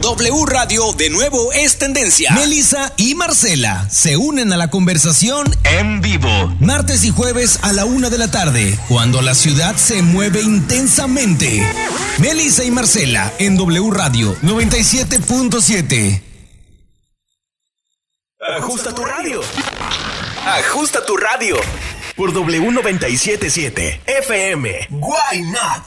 W Radio de nuevo es tendencia. Melissa y Marcela se unen a la conversación En vivo. martes y jueves a la una de la tarde, cuando la ciudad se mueve intensamente. Melissa y Marcela en W Radio 97.7. Ajusta tu radio. Ajusta tu radio. Por W977 FM. Why not?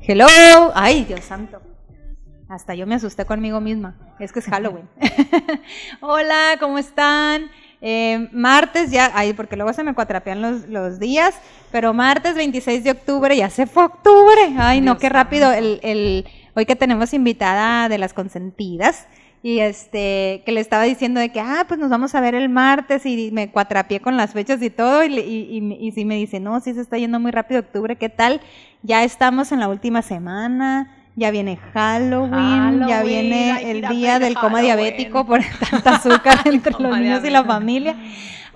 Hello. Ay, Dios santo. Hasta yo me asusté conmigo misma. Es que es Halloween. Hola, ¿cómo están? Eh, martes ya, ay, porque luego se me cuatrapean los, los días, pero martes 26 de octubre, ya se fue octubre. Ay, no, qué rápido. El, el, hoy que tenemos invitada de las consentidas y este, que le estaba diciendo de que, ah, pues nos vamos a ver el martes y me cuatrapié con las fechas y todo y, y, y, y sí me dice, no, sí se está yendo muy rápido octubre, ¿qué tal? Ya estamos en la última semana. Ya viene Halloween, ya viene el día del coma Halloween. diabético por tanta azúcar entre los niños y la familia.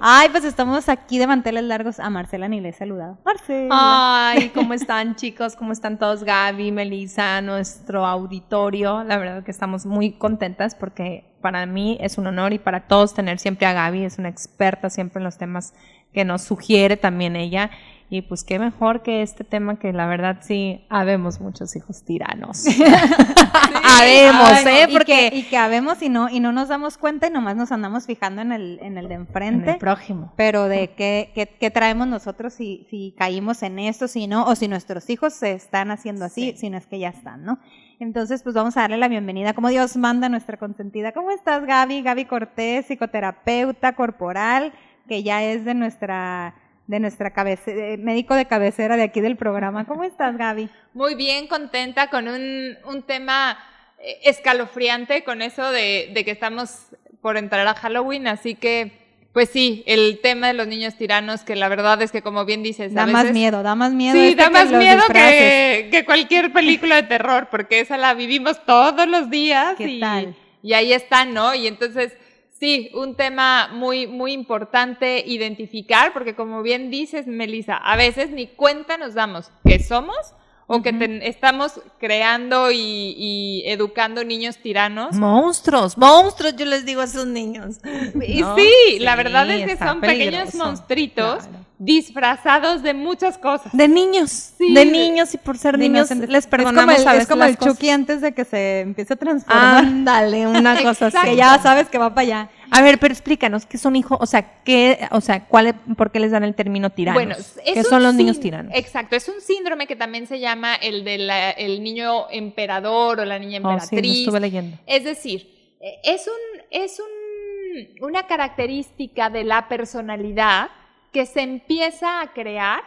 Ay, pues estamos aquí de manteles largos. A Marcela ni le he saludado. Marcela. Ay, ¿cómo están chicos? ¿Cómo están todos? Gaby, Melissa, nuestro auditorio. La verdad que estamos muy contentas porque para mí es un honor y para todos tener siempre a Gaby. Es una experta siempre en los temas que nos sugiere también ella. Y pues qué mejor que este tema que la verdad sí, habemos muchos hijos tiranos. habemos, Ay, ¿eh? y Porque que, y que habemos y no, y no nos damos cuenta y nomás nos andamos fijando en el, en el de en enfrente. el prójimo. pero de qué, qué, qué traemos nosotros si, si caímos en esto, si no, o si nuestros hijos se están haciendo así, si no es que ya están, ¿no? Entonces, pues vamos a darle la bienvenida, como Dios manda a nuestra consentida. ¿Cómo estás, Gaby? Gaby Cortés, psicoterapeuta corporal, que ya es de nuestra, de nuestra cabece médico de cabecera de aquí del programa. ¿Cómo estás, Gaby? Muy bien, contenta con un, un tema eh, escalofriante con eso de, de que estamos por entrar a Halloween, así que, pues sí, el tema de los niños tiranos, que la verdad es que como bien dices, a Da más miedo, da más miedo. Sí, este da que más los miedo que, que cualquier película de terror, porque esa la vivimos todos los días. ¿Qué y, tal? y ahí está, ¿no? Y entonces, sí, un tema muy, muy importante identificar, porque como bien dices, Melissa, a veces ni cuenta nos damos que somos o que ten- estamos creando y, y educando niños tiranos. Monstruos, monstruos, yo les digo a esos niños. Y ¿no? sí, la verdad es que son pequeños monstruitos Claro. disfrazados de muchas cosas. De niños, Sí, de niños y por ser niños les Es como perdonamos el, es como el. Chucky antes de que se empiece a transformar. Ándale, una cosa así. que ya sabes que va para allá. A ver, pero explícanos, ¿qué son hijos? O sea, ¿qué, o sea, cuál, por qué les dan el término tiranos? Bueno, ¿Qué son los niños tiranos? Exacto, es un síndrome que también se llama el del niño emperador o la niña Oh, sí, lo emperatriz. estuve leyendo. Es decir, eh, es, un, es un- una característica de la personalidad que se empieza a crear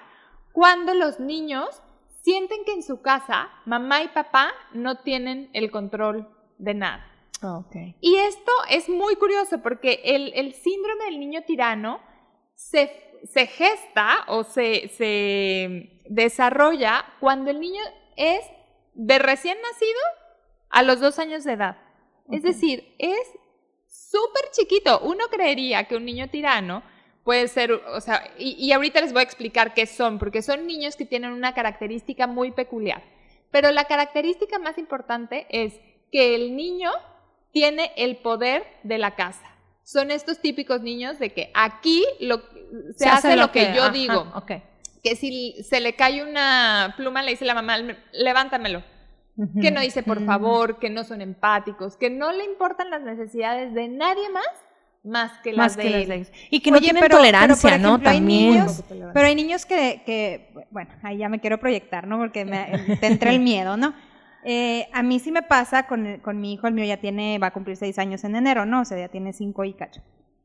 cuando los niños sienten que en su casa mamá y papá no tienen el control de nada. Okay. Y esto es muy curioso porque el, el síndrome del niño tirano se, se gesta o se, se desarrolla cuando el niño es de recién nacido a los dos años de edad. Es decir, es súper chiquito. Uno creería que un niño tirano puede ser, o sea, y, y ahorita les voy a explicar qué son, porque son niños que tienen una característica muy peculiar. Pero la característica más importante es que el niño tiene el poder de la casa. Son estos típicos niños de que aquí lo, se, hace, lo que, yo ajá, digo. ok. Que si se le cae una pluma, le dice la mamá, levántamelo. Que no dice por favor, que no son empáticos, que no le importan las necesidades de nadie más más que las Más de que las de ellos. Y que no Oye, tienen pero- tolerancia, pero, ¿no? También. niños- Pero hay niños que, que, bueno, ahí ya me quiero proyectar, ¿no? Porque me, te entra el miedo, ¿no? Eh, a mí sí me pasa con, con mi hijo, el mío ya tiene, va a cumplir seis años en enero, ¿no? O sea, ya tiene cinco y cacho.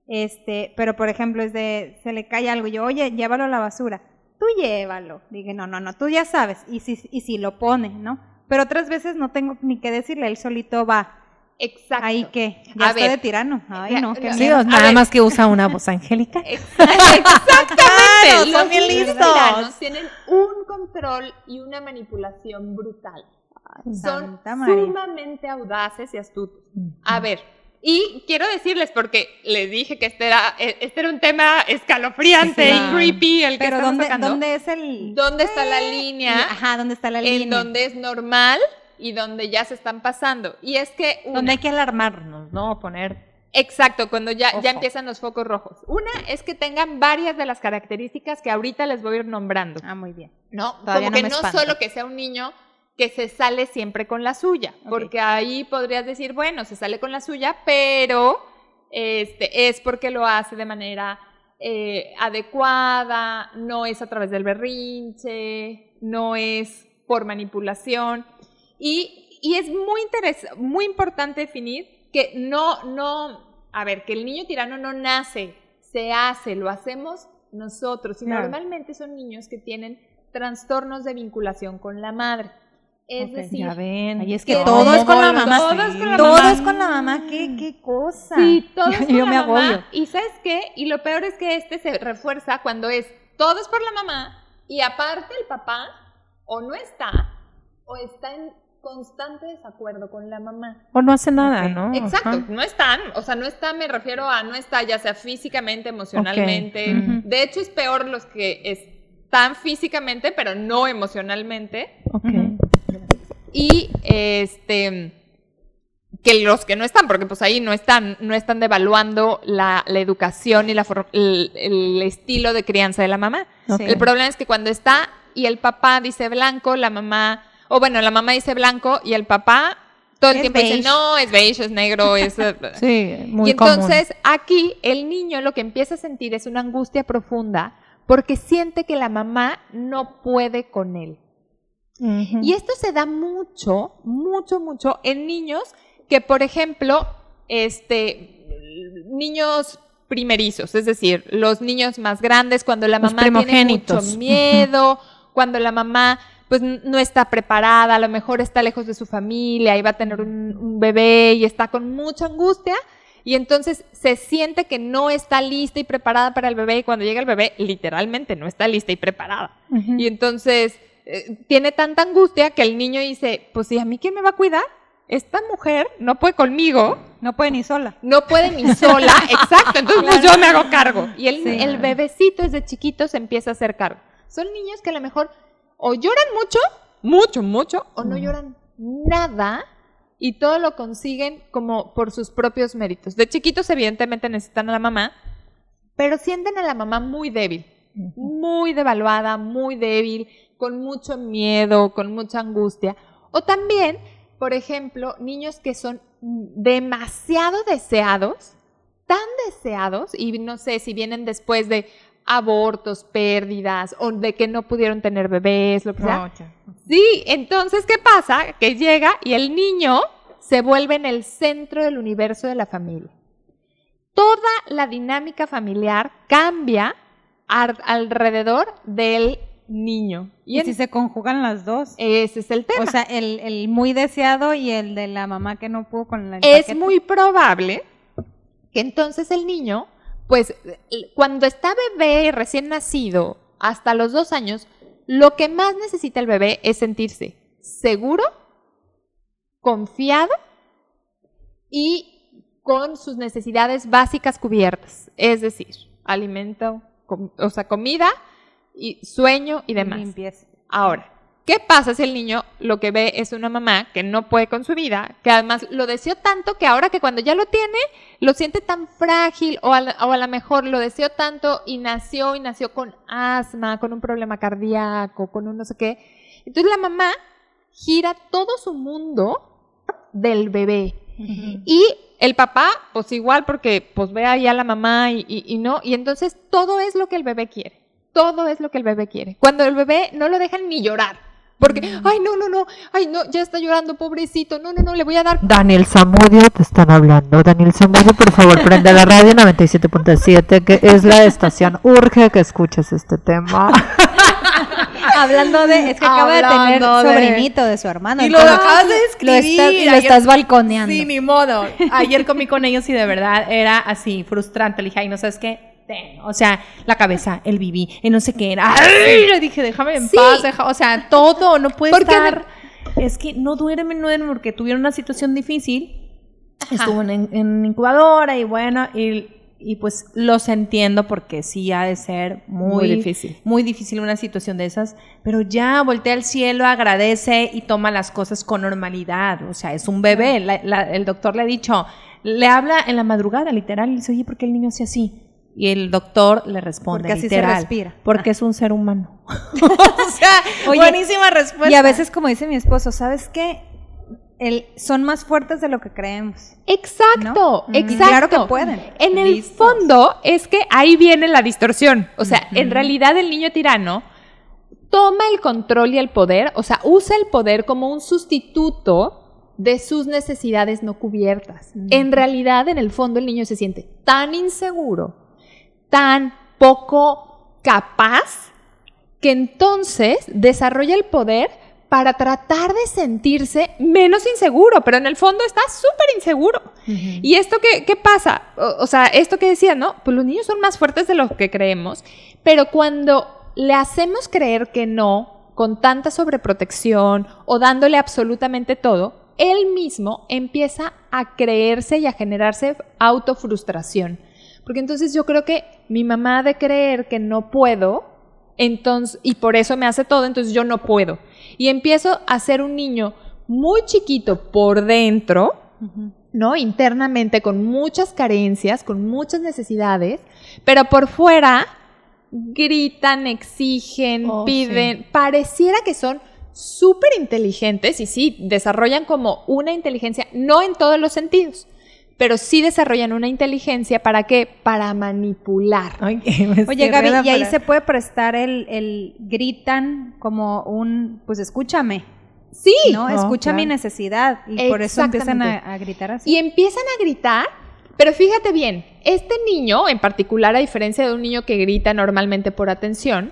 Este, pero por ejemplo, es de, se le cae algo, y yo, oye, llévalo a la basura. Tú llévalo. Dije, no, no, no, tú ya sabes. Y si, y si lo pone, ¿no? Pero otras veces no tengo ni que decirle, él solito va. Exacto. Ahí que, ya A está ver. de tirano. Ay, no, qué no, Sí, nada ver. más que usa una voz angélica. Exactamente. son Los bien listos. tiranos tienen un control y una manipulación brutal. Son sumamente audaces y astutos. A ver, y quiero decirles, porque les dije que este era, eh, este era un tema escalofriante Sí. y creepy, el que Pero estamos ¿dónde, tocando. ¿dónde es el...? ¿Dónde está la Y- línea Ajá, ¿dónde está la en línea? donde es normal y donde ya se están pasando? Y es que... una- Donde hay que alarmarnos, ¿no? Poner. Exacto, cuando ya, ya empiezan los focos rojos. Una es que tengan varias de las características que ahorita les voy a ir nombrando. Ah, muy bien. ¿no? Todavía Como no que me no solo que sea un niño que se sale siempre con la suya, porque ahí podrías decir, bueno, se sale con la suya, pero este, es porque lo hace de manera eh, adecuada, no es a través del berrinche, no es por manipulación. Y, y es muy, interes- muy importante definir que no, no, a ver, que el niño tirano no nace, se hace, lo hacemos nosotros. Y normalmente son niños que tienen trastornos de vinculación con la madre. Es decir, Ya ven. Ay, es que ¿Cómo todo es con la mamá. Todo es con la Todo mamá. es con la mamá. ¿Qué, qué cosa? Sí, todo es Yo por me la mamá. agobio. Y ¿sabes qué? Y lo peor es que este se refuerza cuando es todo es por la mamá y aparte el papá o no está o está en constante desacuerdo con la mamá. O no hace nada. ¿no? Exacto, Ajá. no están, o sea, no está, me refiero a no está, ya sea físicamente, emocionalmente. De hecho, es peor los que están físicamente, pero no emocionalmente. Ok. Y este que los que no están, porque pues ahí no están, no están devaluando la, la educación y la el, el estilo de crianza de la mamá. El problema es que cuando está y el papá dice blanco, la mamá, o bueno, la mamá dice blanco y el papá todo el Es tiempo dice, no, es beige, es negro, es... Sí, muy y entonces aquí el niño lo que empieza a sentir es una angustia profunda porque siente que la mamá no puede con él. Y esto se da mucho, mucho, mucho en niños que, por ejemplo, este, niños primerizos, es decir, los niños más grandes, cuando la mamá tiene mucho miedo, cuando la mamá pues no está preparada, a lo mejor está lejos de su familia y va a tener un, un bebé y está con mucha angustia y entonces se siente que no está lista y preparada para el bebé y cuando llega el bebé literalmente no está lista y preparada. Y entonces eh, tiene tanta angustia que el niño dice, pues ¿y a mí quién me va a cuidar? Esta mujer no puede conmigo, No puede ni sola. no puede ni sola, exacto, entonces pues yo me hago cargo. Y el, Sí. el bebecito desde chiquito se empieza a hacer cargo. Son niños que a lo mejor o lloran mucho, mucho, mucho, o no lloran nada y todo lo consiguen como por sus propios méritos. De chiquitos evidentemente necesitan a la mamá, pero sienten a la mamá muy débil, muy devaluada, muy débil, con mucho miedo, con mucha angustia. O también, por ejemplo, niños que son demasiado deseados, tan deseados, y no sé si vienen después de abortos, pérdidas, o de que no pudieron tener bebés, lo que sea. No. Sí, entonces, ¿qué pasa? Que llega y el niño se vuelve en el centro del universo de la familia. Toda la dinámica familiar cambia alrededor del niño. Y Y en- si se conjugan las dos. ese es el tema. O sea, el, el muy deseado y el de la mamá que no pudo con la es paquete. muy probable que entonces el niño, pues cuando está bebé recién nacido, hasta los dos años, lo que más necesita el bebé es sentirse seguro, confiado y con sus necesidades básicas cubiertas, es decir, alimento, o sea, comida y sueño y demás. Limpieza. Ahora, ¿qué pasa si el niño lo que ve es una mamá que no puede con su vida, que además lo deseó tanto que ahora que cuando ya lo tiene, lo siente tan frágil o a, o a lo mejor lo deseó tanto y nació y nació con asma, con un problema cardíaco, con un no sé qué? Entonces la mamá gira todo su mundo del bebé. Y el papá, pues igual, porque pues ve ahí a la mamá y, y- y no, y entonces todo es lo que el bebé quiere. Todo es lo que el bebé quiere. Cuando el bebé no lo dejan ni llorar. Porque, ay, no, no, no, ay, no, ya está llorando, pobrecito, no, no, no, le voy a dar Daniel Zamudio, te están hablando. Daniel Zamudio, por favor, prende la radio 97.7, que es la estación. Urge que escuches este tema. Hablando de, es que acaba de tener de- sobrinito de su hermano. Y lo acabas de Lo, escribir. lo Ayer- estás balconeando. Sí, ni modo. Ayer comí con ellos y de verdad era así, frustrante. Le dije, ay, no sabes qué. Ten. O sea, la cabeza, el bibí, y no sé qué era. Ay, le dije, déjame en Sí. paz. deja- o sea, todo, no puede estar. Es que no duerme, no duerme porque tuvieron una situación difícil. Estuvo en, en incubadora y bueno, y, y pues los entiendo porque sí ha de ser muy, Muy difícil. muy difícil una situación de esas, pero ya voltea al cielo, agradece y toma las cosas con normalidad. O sea, es un bebé. La- la- el doctor le ha dicho, le habla en la madrugada, literal, y dice, oye, ¿por qué el niño hace así? Y el doctor le responde, Porque así se literal, respira. Porque es un ser humano. o sea, Oye, buenísima respuesta. Y a veces, como dice mi esposo, ¿sabes qué? El, son más fuertes de lo que creemos. Exacto, ¿No? exacto. Claro que pueden. En el Listos. fondo es que ahí viene la distorsión. O sea, en realidad el niño tirano toma el control y el poder, o sea, usa el poder como un sustituto de sus necesidades no cubiertas. En realidad, en el fondo, el niño se siente tan inseguro, tan poco capaz, que entonces desarrolla el poder para tratar de sentirse menos inseguro, pero en el fondo está súper inseguro. ¿Y esto qué, qué pasa? O, o sea, esto que decía, ¿no? Pues los niños son más fuertes de lo que creemos, pero cuando le hacemos creer que no, con tanta sobreprotección o dándole absolutamente todo, él mismo empieza a creerse y a generarse autofrustración. Porque entonces yo creo que mi mamá de creer que no puedo, entonces, y por eso me hace todo, entonces yo no puedo. Y empiezo a ser un niño muy chiquito por dentro, ¿no? Internamente, con muchas carencias, con muchas necesidades, pero por fuera gritan, exigen, Oh, piden, pareciera que son súper inteligentes y sí, desarrollan como una inteligencia, no en todos los sentidos, pero sí desarrollan una inteligencia para qué? Para manipular. Me Oye, Gaby, y ahí se puede prestar el, el gritan como un, pues escúchame, Sí, ¿no? Escucha mi necesidad. Y por eso empiezan a, a gritar así. y empiezan a gritar, pero fíjate bien, este niño en particular, a diferencia de un niño que grita normalmente por atención,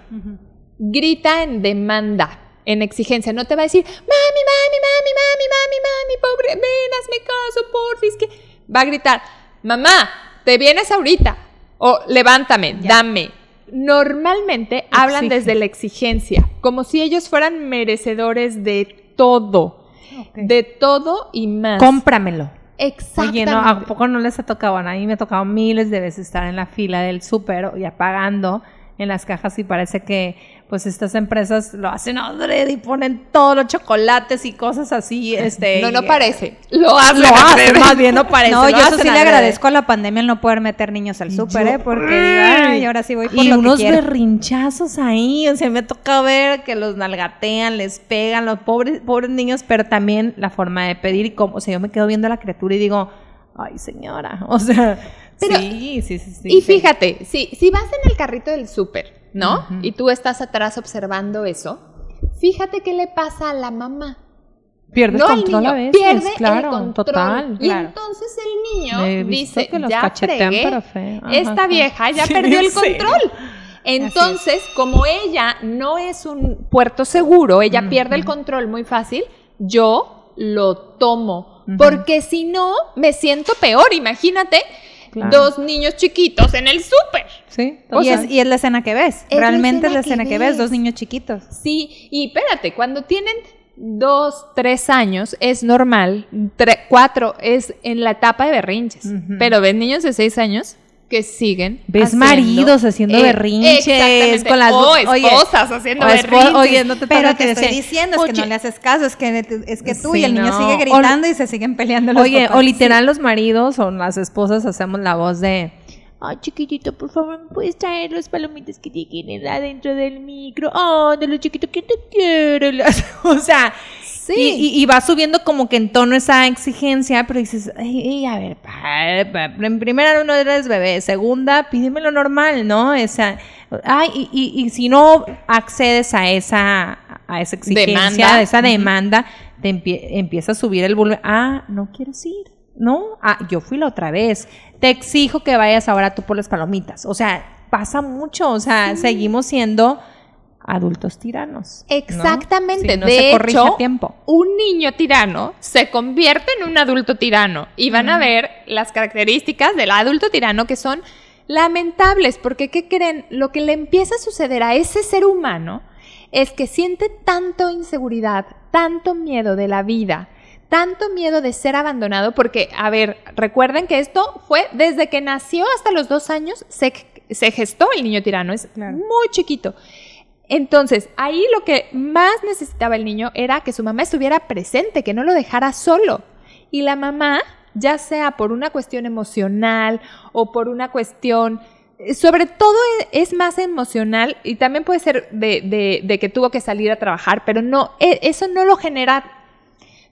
grita en demanda, en exigencia. No te va a decir, mami, mami, mami, mami, mami, mami, pobre, ven, hazme caso, porfis. Que... Va a gritar, mamá, te vienes ahorita. O levántame, dame. Normalmente hablan desde la exigencia, como si ellos fueran merecedores de todo. De todo y más. Cómpramelo. Exactamente. Oye, ¿no? ¿a poco no les ha tocado? A mí me ha tocado miles de veces estar en la fila del súper y apagando en las cajas y parece que pues estas empresas lo hacen adrede y ponen todos los chocolates y cosas así, este... no, no parece. Lo hacen. Lo hacen, adrede. más bien, no parece. no, lo yo eso sí le agradezco a la pandemia el no poder meter niños al súper, ¿eh? Porque diga, ay, ahora sí voy por y lo unos que quiero. berrinchazos ahí, o sea, me toca ver que los nalgatean, les pegan, los pobres, pobres niños, pero también la forma de pedir y cómo, o sea, yo me quedo viendo a la criatura y digo, ay señora, o sea, Pero- sí, sí, sí, sí. Y sí. fíjate, si, si vas en el carrito del súper, ¿no? Y tú estás atrás observando eso, fíjate qué le pasa a la mamá. Pierde no el al control niño, a veces, pierde claro, el control. total. Y claro. entonces el niño dice, que los ya fregué, pero. Ajá, esta vieja ya Sí, perdió el control. Entonces, como ella no es un puerto seguro, ella pierde el control muy fácil, yo lo tomo. Porque si no, me siento peor. Imagínate Claro. dos niños chiquitos en el súper. Sí, Y es, y es la escena que ves. Es la Realmente es la escena que que ves, ves. dos niños chiquitos. Sí, y espérate, cuando tienen dos, tres años es normal, tre- cuatro es en la etapa de berrinches, pero ves niños de seis años que siguen Ves haciendo- maridos haciendo berrinches exactamente, con las o oye, esposas haciendo o berrinches. oye, no te Pero te estoy diciendo, es que "Oye, no le haces caso, es que, es que tú Sí, y el niño no. sigue O- gritando y se siguen peleando los Oye, papás. o literal los maridos o las esposas hacemos la voz de Ay, chiquitito, por favor, ¿me puedes traer los palomitas que tienen adentro del micro? Oh, de lo chiquito que te quiero. o sea, Sí. y, y- y va subiendo como que en tono esa exigencia, pero dices, ay, a ver, pa- pa- en primera no eres bebé, segunda, pídeme lo normal, ¿no? O sea, Ay, y, y- y si no accedes a esa, a esa exigencia, Demanda. a esa demanda, te empie- empieza a subir el volumen. Ah, no quieres ir. No, ah, yo fui la otra vez. Te exijo que vayas ahora tú por las palomitas. O sea, pasa mucho. O sea, seguimos siendo adultos tiranos. ¿no? Exactamente. Si no de se hecho, tiempo. un niño tirano se convierte en un adulto tirano y van a ver las características del adulto tirano que son lamentables, porque ¿qué creen? Lo que le empieza a suceder a ese ser humano es que siente tanto inseguridad, tanto miedo de la vida, tanto miedo de ser abandonado, porque, a ver, recuerden que esto fue desde que nació hasta los dos años, se, se gestó el niño tirano, es Claro. muy chiquito. Entonces, ahí lo que más necesitaba el niño era que su mamá estuviera presente, que no lo dejara solo. Y la mamá, ya sea por una cuestión emocional o por una cuestión, eh, sobre todo e- es más emocional y también puede ser de, de- de que tuvo que salir a trabajar, pero no, e- eso no lo genera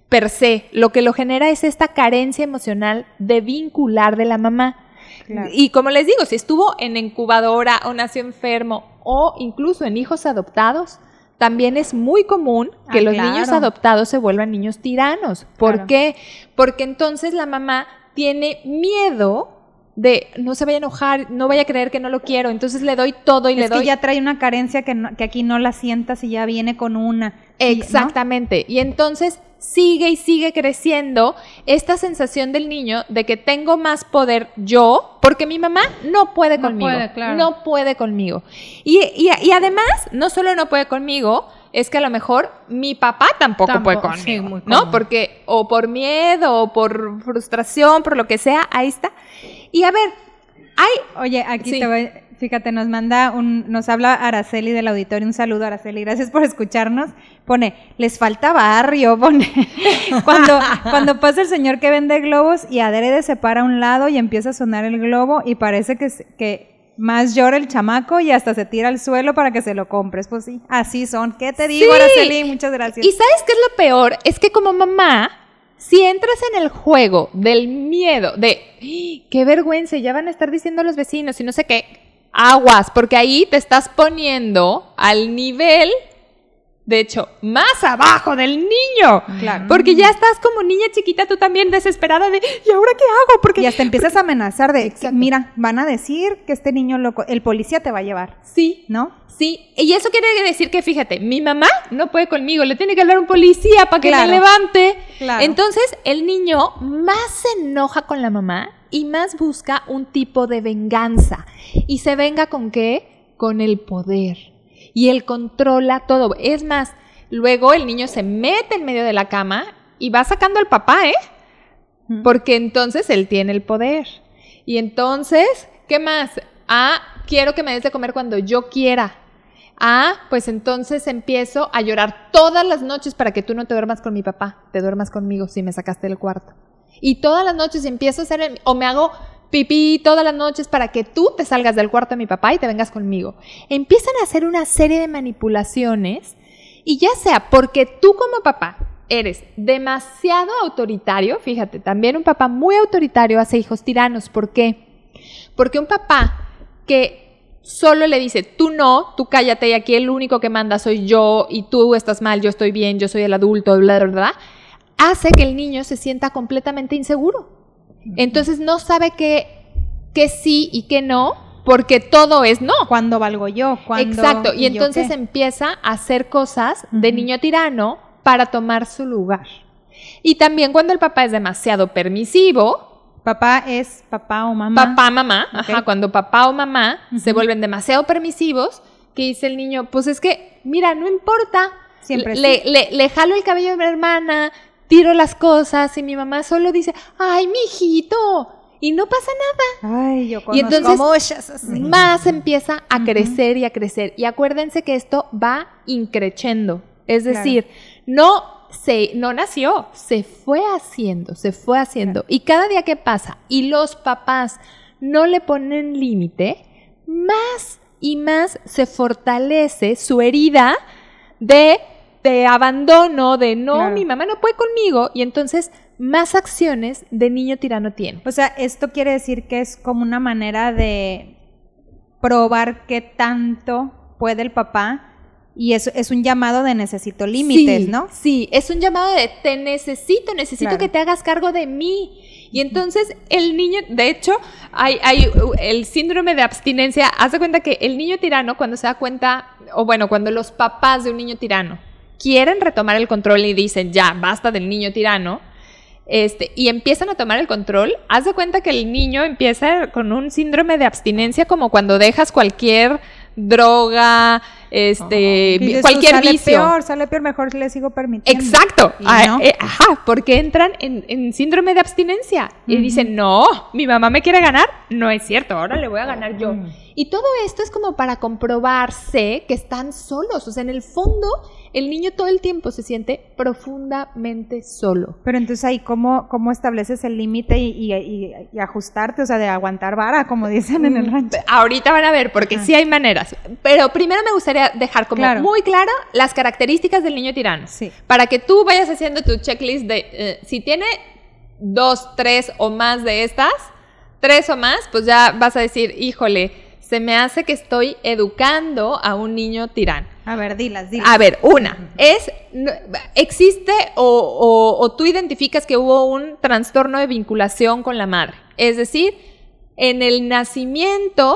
per se. Lo que lo genera es esta carencia emocional de vincular de la mamá. Claro. Y como les digo, si estuvo en incubadora o nació enfermo o incluso en hijos adoptados, también es muy común que Ah, los claro. niños adoptados se vuelvan niños tiranos. ¿Por Claro. qué? Porque entonces la mamá tiene miedo de no se vaya a enojar, no vaya a creer que no lo quiero, entonces le doy todo y le es doy que ya trae una carencia que, no- que aquí no la sientas y ya viene con una. Y- ¿no? Exactamente. Y entonces sigue y sigue creciendo esta sensación del niño de que tengo más poder yo, porque mi mamá no puede No conmigo. puede, claro. No puede conmigo. Y, y- y además, no solo no puede conmigo, es que a lo mejor mi papá tampoco, puede sí, conmigo. muy ¿No? Porque o por miedo, o por frustración, por lo que sea, ahí está. Y a ver, hay Oye, aquí Sí. te voy, fíjate, nos manda un, nos habla Araceli del auditorio, un saludo Araceli, gracias por escucharnos. Pone, les falta barrio, pone. cuando, cuando pasa el señor que vende globos y adrede se para a un lado y empieza a sonar el globo y parece que, más llora el chamaco y hasta se tira al suelo para que se lo compres. Pues sí, así son. ¿Qué te digo, Sí. Araceli? Muchas gracias. Y sabes qué es lo peor? Es que como mamá, si entras en el juego del miedo, de "Ih, qué vergüenza, ya van a estar diciendo los vecinos y no sé qué, aguas, porque ahí te estás poniendo al nivel, de hecho, más abajo del niño. Claro. Porque ya estás como niña chiquita, tú también desesperada de, ¿y ahora qué hago? Porque Y hasta empiezas a amenazar de, Exacto. mira, van a decir que este niño loco, el policía te va a llevar, sí, ¿no? Sí, y eso quiere decir que, fíjate, mi mamá no puede conmigo, le tiene que hablar un policía para que Claro. me levante. Claro. Entonces, el niño más se enoja con la mamá y más busca un tipo de venganza. ¿Y se venga con qué? Con el poder. Y él controla todo. Es más, luego el niño se mete en medio de la cama y va sacando al papá, ¿eh? Porque entonces él tiene el poder. Y entonces, ¿qué más? Ah, quiero que me des de comer cuando yo quiera. Ah, pues entonces empiezo a llorar todas las noches para que tú no te duermas con mi papá, te duermas conmigo si me sacaste del cuarto. Y todas las noches empiezo a hacer, o me hago pipí todas las noches para que tú te salgas del cuarto de mi papá y te vengas conmigo. Empiezan a hacer una serie de manipulaciones y ya sea porque tú como papá eres demasiado autoritario, fíjate, también un papá muy autoritario hace hijos tiranos. ¿Por qué? Porque un papá que solo le dice, tú no, tú cállate y aquí el único que manda soy yo y tú estás mal, yo estoy bien, yo soy el adulto, bla, bla, bla, hace que el niño se sienta completamente inseguro. Entonces no sabe qué, qué sí y qué no, porque todo es no. ¿Cuándo valgo yo? ¿Cuándo, Exacto, y entonces empieza a hacer cosas de niño tirano para tomar su lugar. Y también cuando el papá es demasiado permisivo, Papá es papá o mamá. papá, mamá, ajá, cuando papá o mamá se vuelven demasiado permisivos, que dice el niño, pues es que, mira, no importa, Siempre le, sí. le, le jalo el cabello a mi hermana, tiro las cosas y mi mamá solo dice, ay, mi hijito, y no pasa nada. Ay, yo Y conozco entonces muchas así. más empieza a crecer y a crecer. Y acuérdense que esto va increchendo. Es Claro. decir, no se, no nació, se fue haciendo, se fue haciendo. Y cada día que pasa y los papás no le ponen límite, más y más se fortalece su herida de, de abandono, de no, Claro. mi mamá no puede conmigo. Y entonces más acciones de niño tirano tiene. O sea, esto quiere decir que es como una manera de probar qué tanto puede el papá y eso es un llamado de necesito límites, Sí, ¿no? Sí, es un llamado de te necesito, necesito Claro. que te hagas cargo de mí. Y entonces el niño, de hecho, hay, hay el síndrome de abstinencia. Haz de cuenta que el niño tirano, cuando se da cuenta, o bueno, cuando los papás de un niño tirano quieren retomar el control y dicen, ya, basta del niño tirano, este, y empiezan a tomar el control, haz de cuenta que el niño empieza con un síndrome de abstinencia como cuando dejas cualquier droga, este, tú, cualquier sale vicio. peor, sale peor, mejor le sigo permitiendo. Exacto. Ah, no. eh, ajá, porque entran en, en síndrome de abstinencia y dicen, no, mi mamá me quiere ganar. No es cierto, ahora le voy a ganar yo. Y todo esto es como para comprobarse que están solos. O sea, en el fondo, el niño todo el tiempo se siente profundamente solo. Pero entonces ahí, ¿cómo, cómo estableces el límite y, y- y- y ajustarte? O sea, de aguantar vara, como dicen en el rancho. Ahorita van a ver, porque sí hay maneras. Pero primero me gustaría dejar como Claro. muy claro las características del niño tirano. Sí. Para que tú vayas haciendo tu checklist de eh, si tiene dos, tres o más de estas, tres o más, pues ya vas a decir, híjole, se me hace que estoy educando a un niño tirano. A ver, dilas, dilas. A ver, una, es, existe o, o- o tú identificas que hubo un trastorno de vinculación con la madre. Es decir, en el nacimiento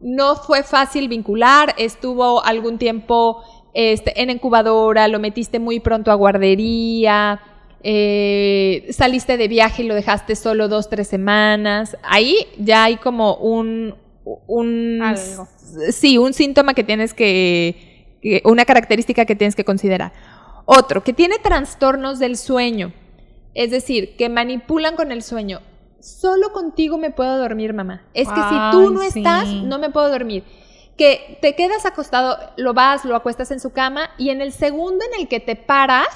no fue fácil vincular, estuvo algún tiempo este, en incubadora, lo metiste muy pronto a guardería, eh, saliste de viaje y lo dejaste solo dos, tres semanas. Ahí ya hay como un... un Algo. Sí, un síntoma que tienes que, que- una característica que tienes que considerar. Otro, que tiene trastornos del sueño, es decir, que manipulan con el sueño. Solo contigo me puedo dormir, mamá. Es que si tú no sí. estás, no me puedo dormir. Que te quedas acostado, lo vas, lo acuestas en su cama y en el segundo en el que te paras,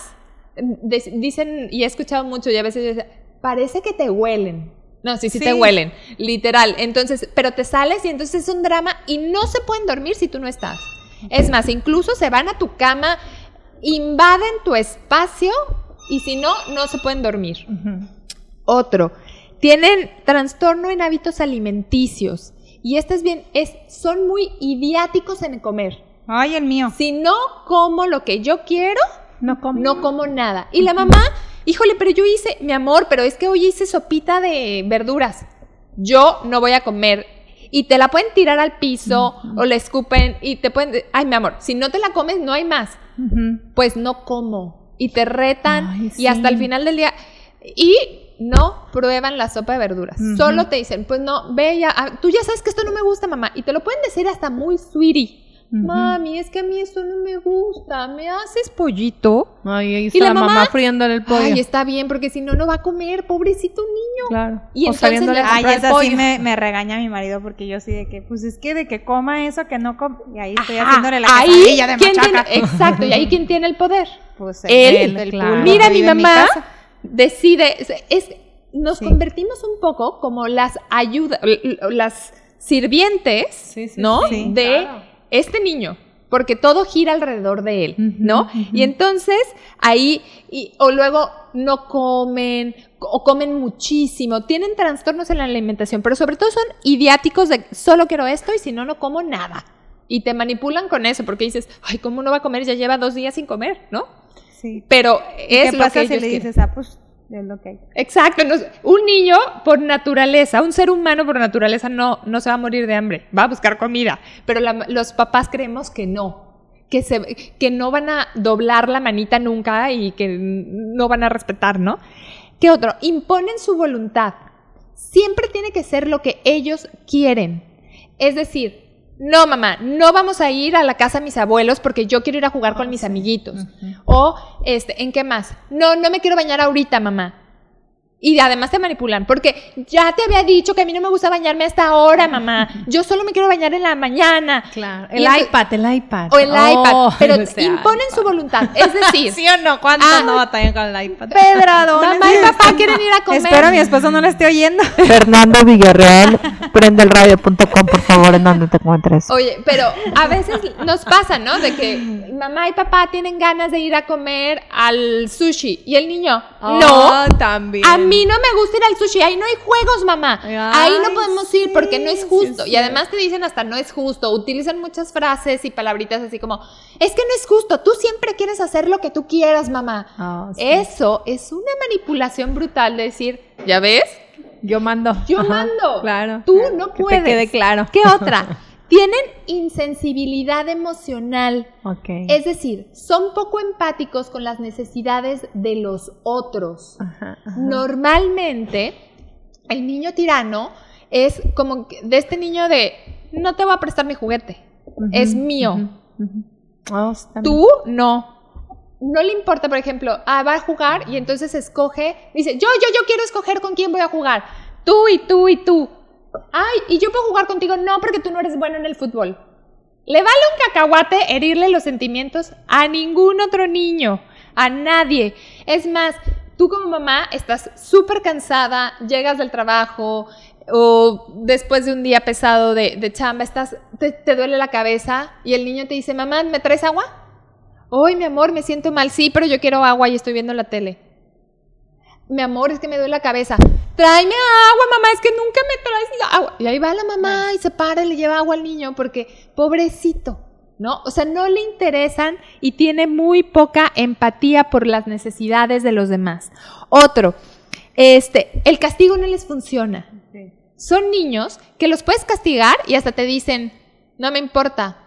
de- dicen, y he escuchado mucho y a veces yo decía, parece que te huelen. No, sí, sí, te huelen, literal. Entonces, pero te sales y entonces es un drama y no se pueden dormir si tú no estás. Es más, incluso se van a tu cama, invaden tu espacio y si no, no se pueden dormir. Otro, tienen trastorno en hábitos alimenticios. Y este es bien, es, son muy idiáticos en comer. Ay, el mío. Si no como lo que yo quiero, No como. no como nada. Y la mamá, híjole, pero yo hice, mi amor, pero es que hoy hice sopita de verduras. Yo no voy a comer. Y te la pueden tirar al piso o la escupen y te pueden... Ay, mi amor, si no te la comes, no hay más. Pues no como. Y te retan Ay, y hasta el final del día... Y no prueban la sopa de verduras. Solo te dicen, pues no, ve ya, tú ya sabes que esto no me gusta, mamá. Y te lo pueden decir hasta muy sweetie. Mami, es que a mí eso no me gusta. ¿Me haces pollito? Ay, ahí ¿Y está la la, mamá, mamá? friéndole el pollo. Ay, está bien, porque si no, no va a comer, pobrecito niño. Claro. Y o entonces le- Ay, el esa sí me, me regaña mi marido porque yo sí de que, pues es que de que coma eso, que no coma. Y ahí estoy Ajá, haciéndole la ahí, quesadilla de ¿quién machaca. tiene- exacto, y ahí quién tiene el poder. Pues Él, el del claro. Mira, mi mamá decide, es, es- nos Sí. convertimos un poco como las ayudas, las sirvientes, Sí, sí, ¿no? sí, de claro. Este niño. Porque todo gira alrededor de él, ¿no? Y entonces ahí, y- o luego no comen, o comen muchísimo, tienen trastornos en la alimentación, pero sobre todo son idiáticos de solo quiero esto y si no, no como nada. Y te manipulan con eso, porque dices, ay, ¿cómo no va a comer? Ya lleva dos días sin comer, ¿no? Sí. Pero ¿Y es ¿Qué lo pasa que si le quieren. dices, ah, pues es lo que hay? Exacto. un niño por naturaleza, un ser humano por naturaleza no, no se va a morir de hambre, va a buscar comida. Pero los papás creemos que no, que, se, que no van a doblar la manita nunca y que no van a respetar, ¿no? ¿Qué otro? Imponen su voluntad. Siempre tiene que ser lo que ellos quieren. Es decir, no, mamá, no vamos a ir a la casa de mis abuelos porque yo quiero ir a jugar con mis amiguitos. O, este, ¿en qué más? No, no me quiero bañar ahorita, mamá. Y además te manipulan, porque ya te había dicho que a mí no me gusta bañarme hasta ahora, mamá. Yo solo me quiero bañar en la mañana. Claro. El entonces- iPad, el iPad. O el iPad. Oh, Pero ese imponen su iPad. voluntad. Es decir, ¿Sí o no? ¿Cuántos Ah. no batallan con el iPad? Pedradones. mamá y papá quieren ir a comer. Espero a mi esposo no la esté oyendo. Fernando Villarreal, prendelradio.com, por favor, en donde te encuentres. Oye, pero a veces nos pasa, ¿no? De que mamá y papá tienen ganas de ir a comer al sushi y el niño, no. Oh, también. A mí mí no me gusta ir al sushi, ahí no hay juegos, mamá. ahí no podemos ir porque no es justo. y además te dicen hasta no es justo. Utilizan muchas frases y palabritas así como, es que no es justo, tú siempre quieres hacer lo que tú quieras, mamá. Ah, sí. Eso es una manipulación brutal de decir, ¿ya ves? Yo mando. Yo Ajá, mando. Claro. Tú no Que puedes. te quede claro. ¿Qué otra? Tienen insensibilidad emocional. Es decir, son poco empáticos con las necesidades de los otros. Ajá, ajá. Normalmente, el niño tirano es como de este niño de, no te voy a prestar mi juguete, es mío. Oh. Tú no. No le importa, por ejemplo, ah, va a jugar y entonces escoge, dice, yo, yo, yo quiero escoger con quién voy a jugar. Tú y tú y tú. Ay, y yo puedo jugar contigo, no, porque tú no eres bueno en el fútbol. Le vale un cacahuate herirle los sentimientos a ningún otro niño, a nadie. Es más, tú como mamá estás súper cansada, llegas del trabajo o después de un día pesado de, chamba, estás, te, te duele la cabeza y el niño te dice, mamá, ¿me traes agua? Hoy, mi amor, me siento mal, sí, pero yo quiero agua y estoy viendo la tele. Mi amor, es que me duele la cabeza. Tráeme agua, mamá, es que nunca me traes la agua. Y ahí va la mamá y se para y le lleva agua al niño porque, pobrecito, ¿no? O sea, no le interesan y tiene muy poca empatía por las necesidades de los demás. Otro, este, el castigo no les funciona. Son niños que los puedes castigar y hasta te dicen, no me importa,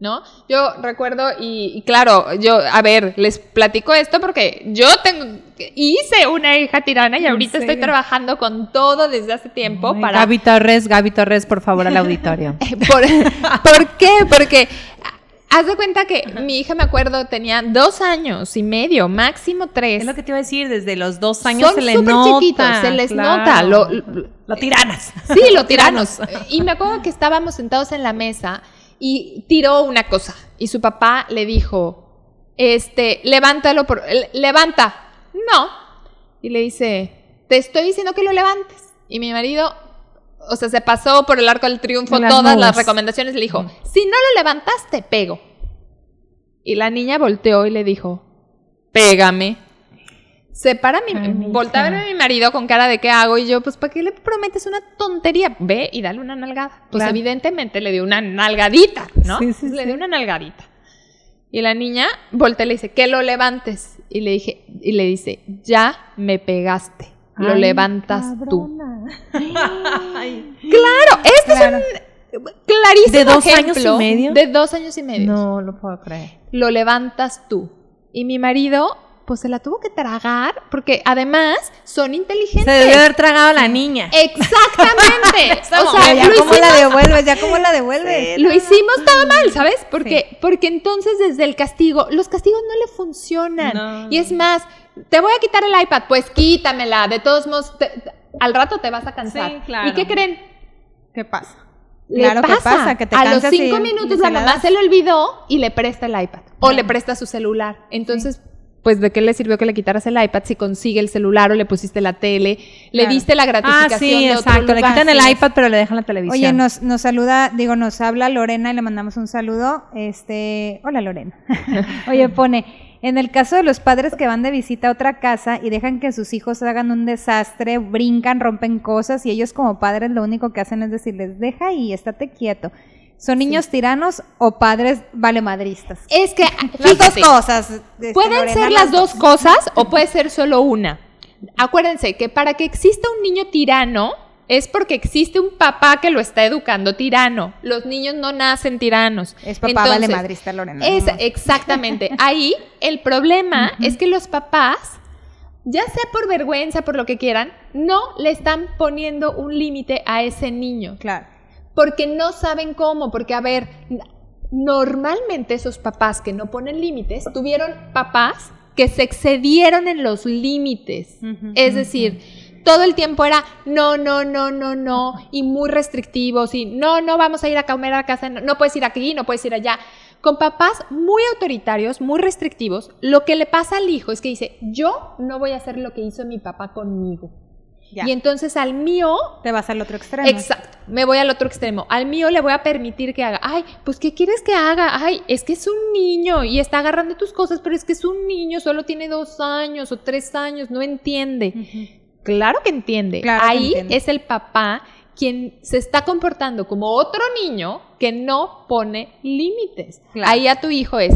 ¿no? Yo recuerdo, y, y claro, yo, a ver, les platico esto porque yo tengo, hice una hija tirana y ¿En ahorita estoy trabajando con todo desde hace tiempo Ay, para... Gaby Torres, Gaby Torres, por favor, al auditorio. ¿Por, ¿por qué? Porque haz de cuenta que mi hija, me acuerdo, tenía dos años y medio, máximo tres. es lo que te iba a decir, desde los dos años Son se le súper nota. chiquitos, se les claro. nota. Lo, lo- Lo tiranas. Sí, lo tiranos. Y me acuerdo que estábamos sentados en la mesa y tiró una cosa. Y su papá le dijo, este, levántalo por, le- levanta. No. Y le dice, te estoy diciendo que lo levantes. Y mi marido, o sea, se pasó por el arco del triunfo las todas las recomendaciones. Le dijo, si no lo levantas, te pego. Y la niña volteó y le dijo, pégame. Se para mi, Ay, a ver a mi marido con cara de qué hago y yo, pues, ¿para qué le prometes una tontería? Ve y dale una nalgada. Pues Claro. evidentemente le dio una nalgadita, ¿no? Sí, sí, le sí. dio una nalgadita. Y la niña voltea y le dice, que lo levantes. Y le dije, y le dice, ya me pegaste. Lo Ay, levantas tú. cabrona. Claro, este Claro. es un clarísimo ¿De dos años y medio? De dos años y medio. No lo puedo creer. lo levantas tú. Y mi marido, pues se la tuvo que tragar, porque además son inteligentes. Se debió haber tragado la niña. Exactamente. o sea, ya lo cómo hicimos, la devuelves, ya cómo la devuelves. lo hicimos todo mal, ¿sabes? Porque, porque entonces desde el castigo, los castigos no le funcionan. No. Y es más, te voy a quitar el iPad, pues quítamela. De todos modos, te- al rato te vas a cansar. Sí, claro. ¿Y qué creen? ¿Qué pasa? Le Claro que pasa, que te a los y- cinco y minutos se la mamá se le olvidó y le presta el iPad o le presta su celular. Entonces, pues de qué le sirvió que le quitaras el iPad si consigue el celular o le pusiste la tele, le Claro. diste la gratificación Ah, sí, de otro exacto. Le quitan el iPad, pero le dejan la televisión. Oye, nos, nos saluda, digo, nos habla Lorena y le mandamos un saludo. Este, hola Lorena. Oye, pone, en el caso de los padres que van de visita a otra casa y dejan que sus hijos hagan un desastre, brincan, rompen cosas y ellos como padres lo único que hacen es decirles, deja y estate quieto. ¿Son niños tiranos o padres valemadristas? Es que, Las dos cosas. este, pueden Lorena, ser las dos cosas o puede ser solo una. Acuérdense que para que exista un niño tirano es porque existe un papá que lo está educando tirano. Los niños no nacen tiranos. Es papá Entonces, valemadrista, Lorena. Es, exactamente. Ahí el problema es que los papás, ya sea por vergüenza, por lo que quieran, no le están poniendo un límite a ese niño. Claro. Porque no saben cómo. Porque, a ver, normalmente esos papás que no ponen límites tuvieron papás que se excedieron en los límites. Es decir, todo el tiempo era no, no, no, no, no, y muy restrictivos, y no, no vamos a ir a comer a casa, no, no puedes ir aquí, no puedes ir allá. Con papás muy autoritarios, muy restrictivos, lo que le pasa al hijo es que dice, yo no voy a hacer lo que hizo mi papá conmigo. Ya. Y entonces al mío Te vas al otro extremo. Exacto, me voy al otro extremo. Al mío le voy a permitir que haga. Ay, pues ¿qué quieres que haga? Ay, es que es un niño y está agarrando tus cosas, pero es que es un niño, solo tiene dos años o tres años, no entiende. Claro que entiende. Claro que Ahí entiende. es el papá quien se está comportando como otro niño que no pone límites. Claro. Ahí a tu hijo es,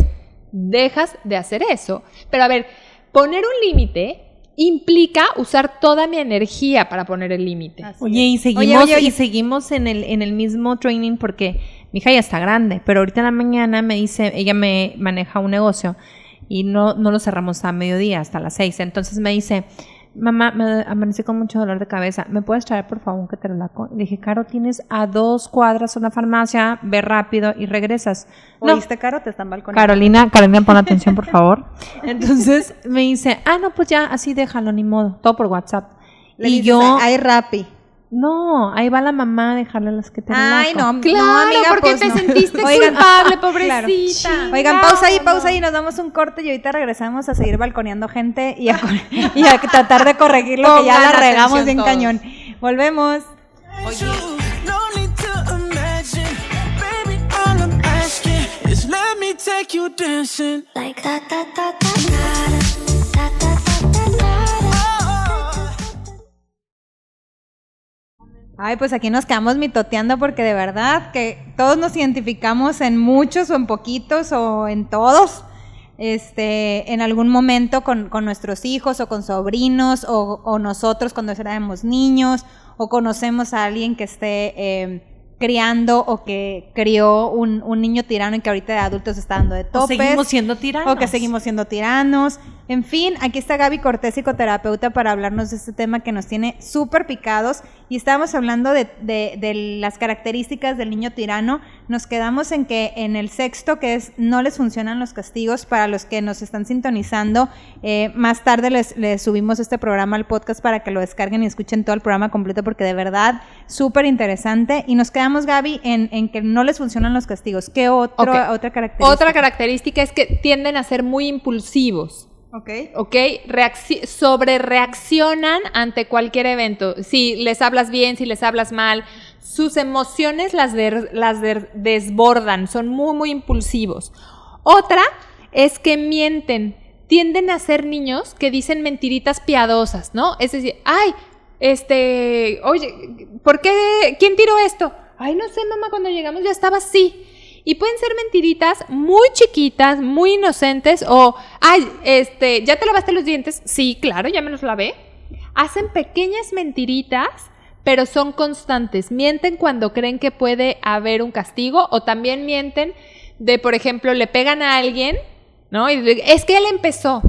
dejas de hacer eso. Pero a ver, poner un límite implica usar toda mi energía para poner el límite. Oye, y seguimos, Oye, oye, y seguimos en el, en el mismo training porque mi hija ya está grande, pero ahorita en la mañana me dice, ella me maneja un negocio y no, no lo cerramos a mediodía, hasta las seis. Entonces me dice, mamá, me amanecí con mucho dolor de cabeza, ¿me puedes traer por favor un ketorolaco? Le dije, Caro, tienes a dos cuadras una farmacia, ve rápido y regresas. No, ¿Oíste, Caro? Te están balconeando. Carolina, Carolina, pon atención, por favor. Entonces me dice, ah, no, pues ya, así déjalo, ni modo, todo por WhatsApp. Le y dices, yo, Ay, Rappi. No, ahí va la mamá a dejarle las que te Ay, no, Claro, no, amiga, porque pues te no. sentiste Oigan, culpable, claro. pobrecita. Oigan, pausa ahí, pausa no. ahí, nos damos un corte y ahorita regresamos a seguir balconeando gente y a, y a tratar de corregir lo que ya la regamos bien todos. cañón. Volvemos. Let me take you dancing. Like da da da da da Ay, pues aquí nos quedamos mitoteando porque de verdad que todos nos identificamos en muchos o en poquitos o en todos. Este, en algún momento con, con nuestros hijos o con sobrinos o, o nosotros cuando éramos niños o conocemos a alguien que esté eh, criando o que crió un, un niño tirano y que ahorita de adultos está dando de O topes. seguimos siendo tiranos. O que seguimos siendo tiranos. En fin, aquí está Gaby Cortés, psicoterapeuta, para hablarnos de este tema que nos tiene súper picados. Y estábamos hablando de, de- de las características del niño tirano. Nos quedamos en que en el sexto, que es no les funcionan los castigos, para los que nos están sintonizando, eh, más tarde les, les subimos este programa al podcast para que lo descarguen y escuchen todo el programa completo, porque de verdad, súper interesante. Y nos quedamos, Gaby, en, en que no les funcionan los castigos. ¿Qué otro, otra característica? Otra característica es que tienden a ser muy impulsivos. Ok. ¿ok? Reacci- sobre reaccionan ante cualquier evento. Si les hablas bien, si les hablas mal, sus emociones las, desbordan, son muy, muy impulsivos. Otra es que mienten, tienden a ser niños que dicen mentiritas piadosas, ¿no? Es decir, ay, este, oye, ¿por qué? ¿Quién tiró esto? Ay, no sé, mamá, cuando llegamos ya estaba así. Y pueden ser mentiritas muy chiquitas, muy inocentes, o, ay, este, ¿ya te lavaste los dientes? Sí, claro, ya me los lavé. Hacen pequeñas mentiritas, pero son constantes. Mienten cuando creen que puede haber un castigo, o también mienten de, por ejemplo, le pegan a alguien, ¿no? Y es que él empezó,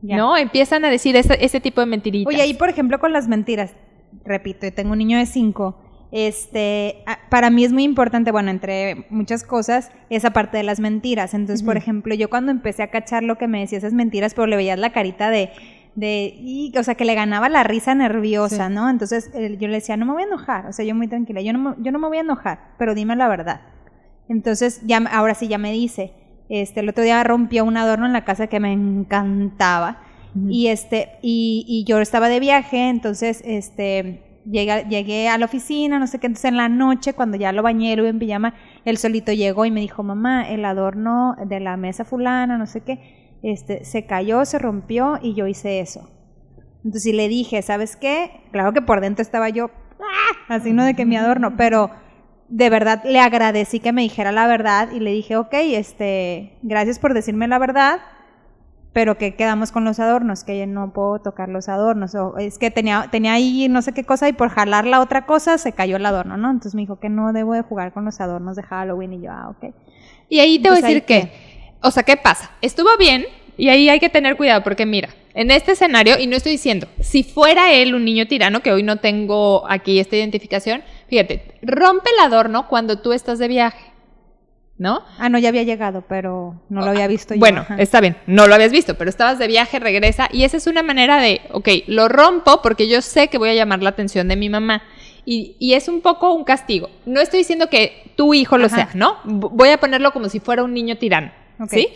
Ya. ¿no? Empiezan a decir ese, ese tipo de mentiritas. Oye, ahí por ejemplo con las mentiras, repito, yo tengo un niño de 5, este, para mí es muy importante, bueno, entre muchas cosas, esa parte de las mentiras. Entonces, por ejemplo, yo cuando empecé a cachar lo que me decía esas mentiras, pero le veías la carita de, de, y, o sea, que le ganaba la risa nerviosa, ¿no? Entonces eh, yo le decía, no me voy a enojar, o sea, yo muy tranquila, yo no, me- yo no me voy a enojar, pero dime la verdad. Entonces, ya, ahora sí ya me dice, este, el otro día rompió un adorno en la casa que me encantaba. Y este, y, y yo estaba de viaje, entonces, este, llegué, llegué a la oficina, no sé qué, entonces en la noche, cuando ya lo bañé, lo vi en pijama, él solito llegó y me dijo, mamá, el adorno de la mesa fulana, no sé qué, este, se cayó, se rompió y yo hice eso. Entonces y le dije, ¿sabes qué? Claro que por dentro estaba yo, ¡ah! así no de que mi adorno, pero de verdad le agradecí que me dijera la verdad y le dije, ok, este, gracias por decirme la verdad, pero que quedamos con los adornos, que yo no puedo tocar los adornos, o es que tenía, tenía ahí no sé qué cosa y por jalar la otra cosa se cayó el adorno, ¿no? Entonces me dijo que no debo de jugar con los adornos de Halloween y yo, ah, ok. Y ahí te voy a decir ¿ahí que, o sea, ¿qué pasa? Estuvo bien y ahí hay que tener cuidado porque mira, en este escenario, y no estoy diciendo, si fuera él un niño tirano, que hoy no tengo aquí esta identificación, fíjate, rompe el adorno cuando tú estás de viaje, ¿no? Ah, no, ya había llegado, pero no lo había visto yo. Bueno, ajá. está bien, no lo habías visto, pero estabas de viaje, regresa, y esa es una manera de, ok, lo rompo porque yo sé que voy a llamar la atención de mi mamá. Y, y es un poco un castigo. No estoy diciendo que tu hijo lo Ajá. sea, ¿no? Voy a ponerlo como si fuera un niño tirano, ¿sí?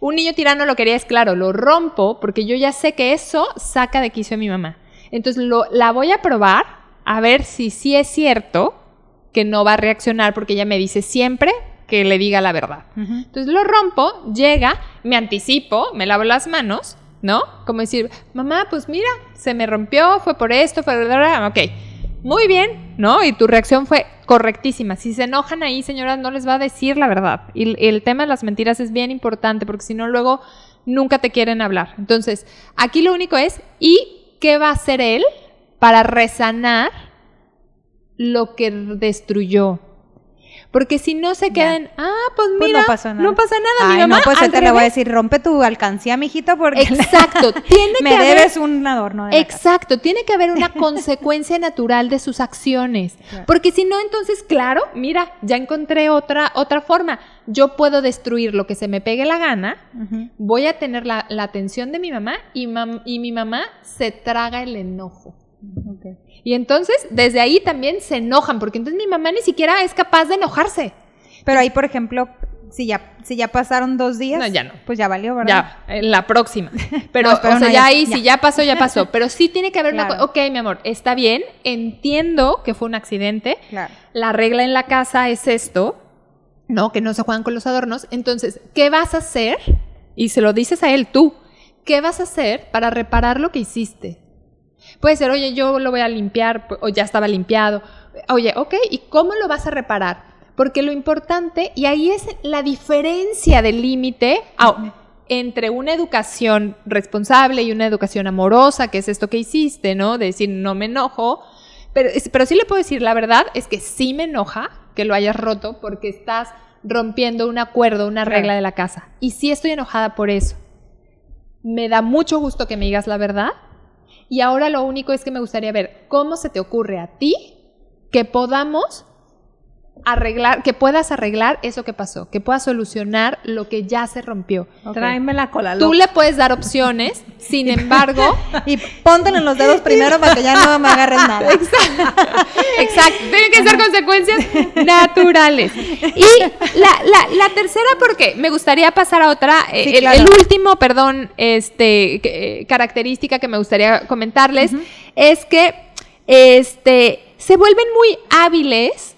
Un niño tirano lo quería es, claro, lo rompo porque yo ya sé que eso saca de quicio a mi mamá. Entonces lo, la voy a probar a ver si sí es cierto que no va a reaccionar porque ella me dice siempre que le diga la verdad. Ujú. Entonces lo rompo, llega, me anticipo, me lavo las manos, ¿no? Como decir, mamá, pues mira, se me rompió, fue por esto, fue... Ok, muy bien, ¿no? Y tu reacción fue correctísima. Si se enojan ahí, señoras, no les va a decir la verdad. Y el tema de las mentiras es bien importante porque si no, luego nunca te quieren hablar. Entonces, aquí lo único es, ¿y qué va a hacer él para resanar lo que destruyó? Porque si no se quedan, ah, pues Pues mira, no pasó nada. no pasa nada. Ay, mi mamá no, pues te le voy a decir, rompe tu alcancía, mijito, porque Exacto, tiene me que haber- debes un adorno. De. Exacto, tiene que haber una consecuencia natural de sus acciones. Porque si no, entonces, claro, mira, ya encontré otra, otra forma. Yo puedo destruir lo que se me pegue la gana, voy a tener la, la atención de mi mamá y, mam- y mi mamá se traga el enojo. Y entonces, desde ahí también se enojan, porque entonces mi mamá ni siquiera es capaz de enojarse. Pero ahí, por ejemplo, si ya, si ya pasaron dos días, No, ya no. pues ya valió, ¿verdad? Ya, en la próxima. Pero, No, o sea, ya ya- ahí, ya. si ya pasó, ya pasó. Pero sí tiene que haber una cosa. Ok, mi amor, está bien, entiendo que fue un accidente. Claro. La regla en la casa es esto, ¿no? Que no se juegan con los adornos. Entonces, ¿qué vas a hacer? Y se lo dices a él tú. ¿Qué vas a hacer para reparar lo que hiciste? Puede ser, oye, yo lo voy a limpiar, o ya estaba limpiado. Oye, ok, ¿y cómo lo vas a reparar? Porque lo importante, y ahí es la diferencia del límite entre una educación responsable y una educación amorosa, que es esto que hiciste, ¿no? De decir, no me enojo. Pero, pero sí le puedo decir, la verdad es que sí me enoja que lo hayas roto porque estás rompiendo un acuerdo, una Claro. regla de la casa. Y sí estoy enojada por eso. Me da mucho gusto que me digas la verdad. Y ahora lo único es que me gustaría ver cómo se te ocurre a ti que podamos arreglar, que puedas arreglar eso que pasó, que puedas solucionar lo que ya se rompió. Tráeme la cola Tú le puedes dar opciones, sin embargo, Y póntelo en los dedos primero para que ya no me agarres nada. Exacto, tienen que ser consecuencias naturales. Y la, la, la tercera, porque me gustaría pasar a otra, eh, Sí, el, claro. el último, perdón, este, eh, característica que me gustaría comentarles es que este, se vuelven muy hábiles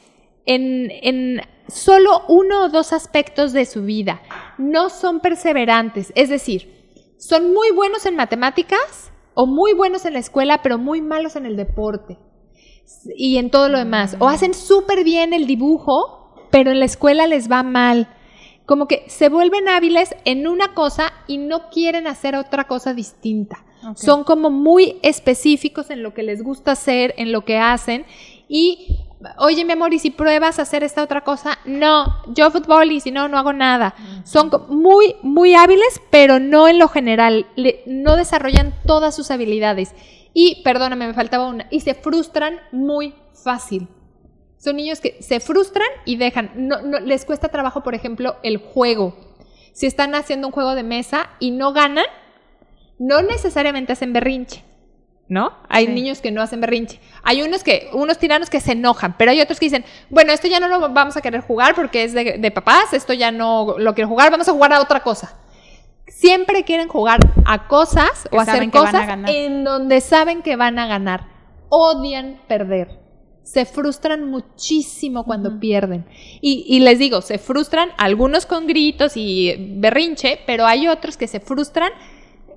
en, en solo uno o dos aspectos de su vida. No son perseverantes, es decir, son muy buenos en matemáticas o muy buenos en la escuela, pero muy malos en el deporte y en todo lo demás. O hacen súper bien el dibujo, pero en la escuela les va mal. Como que se vuelven hábiles en una cosa y no quieren hacer otra cosa distinta. Son como muy específicos en lo que les gusta hacer, en lo que hacen. Y, oye, mi amor, ¿y si pruebas a hacer esta otra cosa? No, yo fútbol y si no, no hago nada. Son muy, muy hábiles, pero no en lo general. Le- no desarrollan todas sus habilidades. Y, perdóname, me faltaba una. Y se frustran muy fácil. Son niños que se frustran y dejan. No, no, les cuesta trabajo, por ejemplo, el juego. Si están haciendo un juego de mesa y no ganan, no necesariamente hacen berrinche. ¿No? Hay Sí. niños que no hacen berrinche. Hay unos que, unos tiranos que se enojan, pero hay otros que dicen, bueno, esto ya no lo vamos a querer jugar porque es de, de papás, esto ya no lo quiero jugar, vamos a jugar a otra cosa. Siempre quieren jugar a cosas Que o hacer cosas en donde saben que van a ganar. Odian perder. Se frustran muchísimo cuando pierden. Y, y les digo, se frustran algunos con gritos y berrinche, pero hay otros que se frustran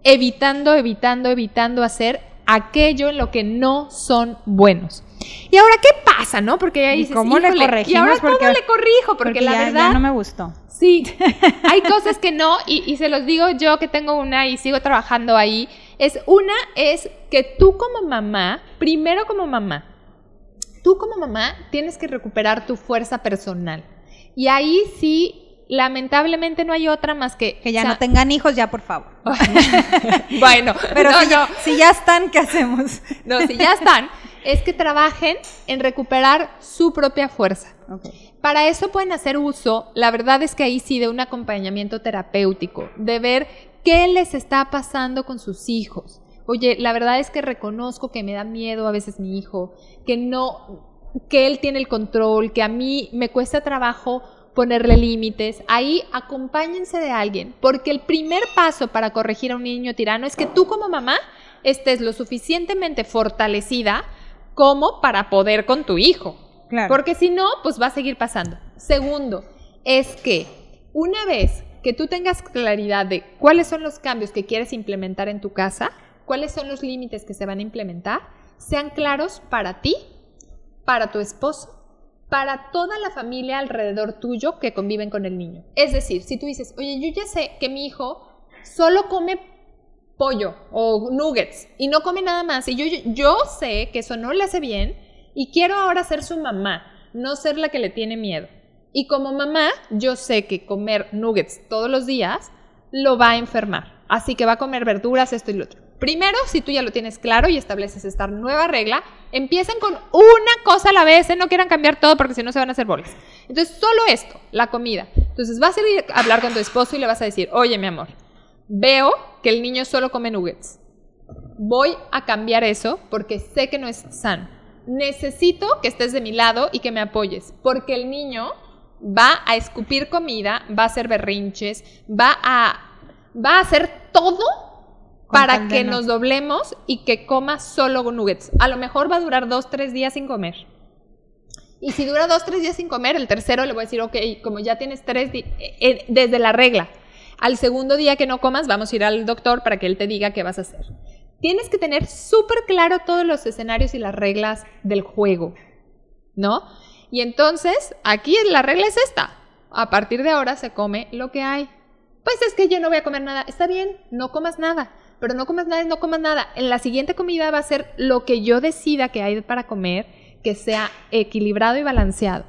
evitando, evitando, evitando hacer aquello en lo que no son buenos. Y ahora, ¿qué pasa, no? Porque ahí ¿Y dices, cómo le "Híjole, ¿Y corregimos? ahora cómo Porque- le corrijo? Porque, la ya, verdad... ya no me gustó. Sí, hay cosas que no, y, y se los digo yo que tengo una y sigo trabajando ahí. Es una, es que tú como mamá, primero como mamá, tú como mamá tienes que recuperar tu fuerza personal. Y ahí sí, lamentablemente no hay otra más que... Que ya o sea, no tengan hijos, ya por favor. Bueno, Pero no, si, no, ya, si ya están, ¿qué hacemos? no, si ya están, es que trabajen en recuperar su propia fuerza. Para eso pueden hacer uso, la verdad es que ahí sí, de un acompañamiento terapéutico, de ver qué les está pasando con sus hijos. Oye, la verdad es que reconozco que me da miedo a veces mi hijo, que no, que él tiene el control, que a mí me cuesta trabajo ponerle límites. Ahí acompáñense de alguien, porque el primer paso para corregir a un niño tirano es que tú como mamá estés lo suficientemente fortalecida como para poder con tu hijo. Claro. Porque si no, pues va a seguir pasando. Segundo, es que una vez que tú tengas claridad de cuáles son los cambios que quieres implementar en tu casa, cuáles son los límites que se van a implementar, sean claros para ti, para tu esposo, para toda la familia alrededor tuyo que conviven con el niño. Es decir, si tú dices, oye, yo ya sé que mi hijo solo come pollo o nuggets y no come nada más y yo, yo sé que eso no le hace bien y quiero ahora ser su mamá, no ser la que le tiene miedo. Y como mamá, yo sé que comer nuggets todos los días lo va a enfermar. Así que va a comer verduras, esto y lo otro. Primero, si tú ya lo tienes claro y estableces esta nueva regla, empiecen con una cosa a la vez, ¿eh? no quieran cambiar todo porque si no se van a hacer bolas. Entonces, solo esto, la comida. Entonces, vas a ir a hablar con tu esposo y le vas a decir, oye, mi amor, veo que el niño solo come nuggets. Voy a cambiar eso porque sé que no es sano. Necesito que estés de mi lado y que me apoyes, porque el niño va a escupir comida, va a hacer berrinches, va a, va a hacer todo para que nos doblemos y que coma solo nuggets. A lo mejor va a durar dos, tres días sin comer. Y si dura dos, tres días sin comer, el tercero le voy a decir, ok, como ya tienes tres días, eh, desde la regla, al segundo día que no comas, vamos a ir al doctor para que él te diga qué vas a hacer. Tienes que tener súper claro todos los escenarios y las reglas del juego, ¿no? Y entonces, aquí la regla es esta. A partir de ahora se come lo que hay. Pues es que yo no voy a comer nada. Está bien, no comas nada pero no comas nada, no comas nada. En la siguiente comida va a ser lo que yo decida que hay para comer, que sea equilibrado y balanceado.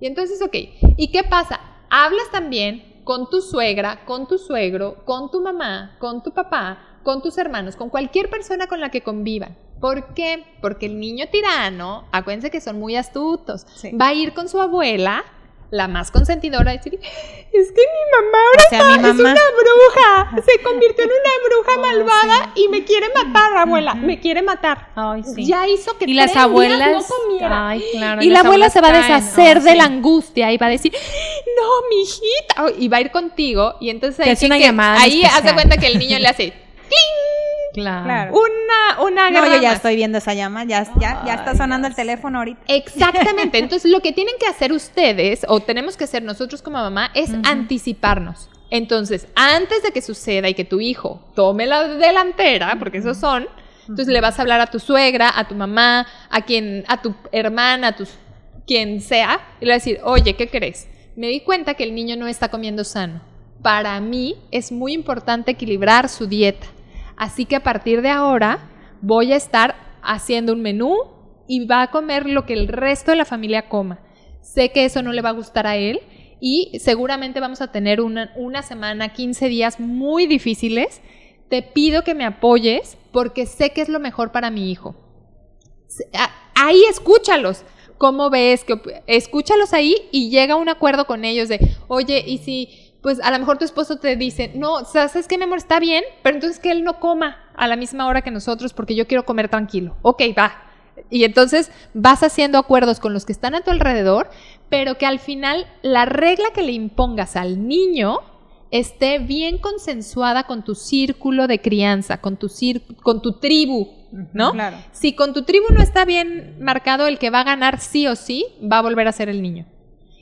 Y entonces, ok, ¿y qué pasa? Hablas también con tu suegra, con tu suegro, con tu mamá, con tu papá, con tus hermanos, con cualquier persona con la que convivan. ¿Por qué? Porque el niño tirano, acuérdense que son muy astutos, va a ir con su abuela la más consentidora, decir, es que mi mamá ahora es una bruja, se convirtió en una bruja malvada y me quiere matar, abuela, me quiere matar. Ya hizo que y las abuelas no comiera. y la abuela se va a deshacer de la angustia y va a decir, no, mi hijita, y va a ir contigo y entonces ahí, llamada ahí hace cuenta que el niño le hace, Claro. Una, una No, yo ya estoy viendo esa llama, ya, ya, ya está sonando el teléfono ahorita. Exactamente. Entonces, lo que tienen que hacer ustedes, o tenemos que hacer nosotros como mamá, es anticiparnos. Entonces, antes de que suceda y que tu hijo tome la delantera, porque esos son, entonces le vas a hablar a tu suegra, a tu mamá, a quien, a tu hermana, a tu quien sea, y le vas a decir, oye, ¿qué crees? Me di cuenta que el niño no está comiendo sano. Para mí es muy importante equilibrar su dieta. Así que a partir de ahora voy a estar haciendo un menú y va a comer lo que el resto de la familia coma. Sé que eso no le va a gustar a él y seguramente vamos a tener una, semana, 15 días muy difíciles. Te pido que me apoyes porque sé que es lo mejor para mi hijo. Ahí escúchalos. ¿Cómo ves? escúchalos ahí y llega a un acuerdo con ellos de, oye, ¿y si pues a lo mejor tu esposo te dice, no, ¿sabes qué, mi amor? Está bien, pero entonces que él no coma a la misma hora que nosotros porque yo quiero comer tranquilo. Ok, va. Y entonces vas haciendo acuerdos con los que están a tu alrededor, pero que al final la regla que le impongas al niño esté bien consensuada con tu círculo de crianza, con tu, con tu tribu, ¿no? Claro. Si con tu tribu no está bien marcado, el que va a ganar sí o sí va a volver a ser el niño.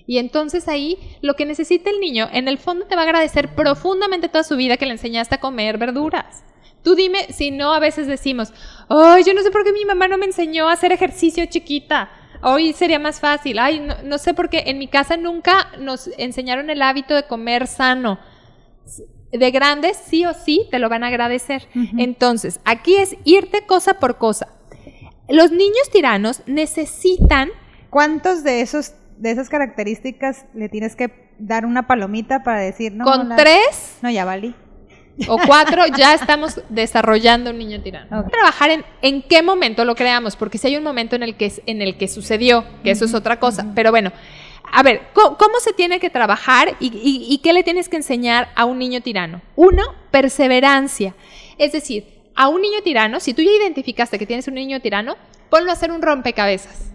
Y entonces ahí lo que necesita el niño, en el fondo te va a agradecer profundamente toda su vida que le enseñaste a comer verduras. Tú dime si no a veces decimos, ay, yo no sé por qué mi mamá no me enseñó a hacer ejercicio chiquita. Hoy sería más fácil. Ay, no, no sé por qué en mi casa nunca nos enseñaron el hábito de comer sano. De grandes, sí o sí, te lo van a agradecer. Entonces, aquí es irte cosa por cosa. Los niños tiranos necesitan... ¿Cuántos de esos de esas características le tienes que dar una palomita para decir, no. Con tres. No, ya valí. O cuatro, ya estamos desarrollando un niño tirano. Trabajar en, en qué momento lo creamos, porque si hay un momento en el que, en el que sucedió, que eso es otra cosa. Pero bueno, a ver, ¿cómo, se tiene que trabajar y, y, qué le tienes que enseñar a un niño tirano? Uno, perseverancia. Es decir, a un niño tirano, si tú ya identificaste que tienes un niño tirano, ponlo a hacer un rompecabezas.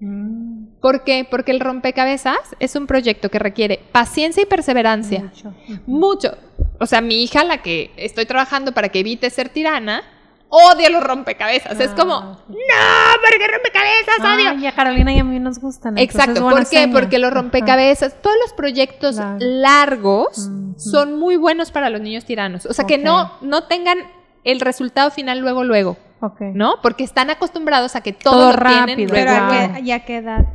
Mm. ¿Por qué? Porque el rompecabezas es un proyecto que requiere paciencia y perseverancia. Mucho. Mucho. O sea, mi hija, la que estoy trabajando para que evite ser tirana, odio los rompecabezas. es como, Ah, no, porque rompecabezas, odio. Ay, a Carolina y a mí nos gustan. Exacto, ¿por qué? seña. Porque los Ajá. rompecabezas, todos los proyectos Claro. largos son muy buenos para los niños tiranos. O sea, que no, no tengan el resultado final luego, luego. ¿no? Porque están acostumbrados a que todo, Todo lo tienen rápido, luego, Pero ¿a luego. qué, ¿y a qué edad?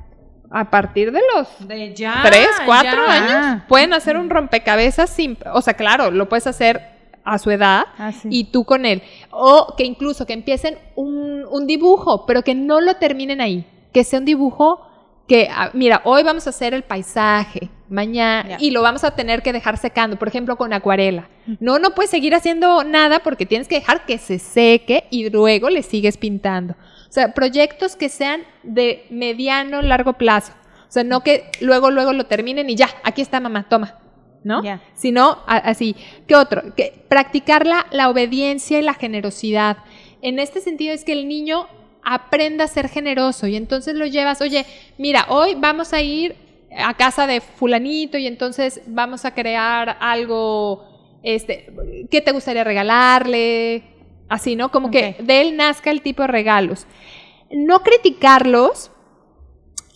A partir de los De ya. tres, cuatro ya. años, pueden hacer un rompecabezas sin, o sea, claro, lo puedes hacer a su edad Ah, sí. y tú con él. O que incluso que empiecen un, un dibujo, pero que no lo terminen ahí. Que sea un dibujo que, ah, mira, hoy vamos a hacer el paisaje, mañana, Ya. y lo vamos a tener que dejar secando, por ejemplo, con acuarela. No, no puedes seguir haciendo nada porque tienes que dejar que se seque y luego le sigues pintando. O sea, proyectos que sean de mediano, largo plazo. O sea, no que luego, luego lo terminen y ya, aquí está mamá, toma. ¿No? Ya. Sino a- así. ¿Qué otro? Que practicar la, la obediencia y la generosidad. En este sentido es que el niño aprenda a ser generoso y entonces lo llevas, oye, mira, hoy vamos a ir a casa de fulanito y entonces vamos a crear algo, este, ¿qué te gustaría regalarle? Así, ¿no? Como que de él nazca el tipo de regalos. No criticarlos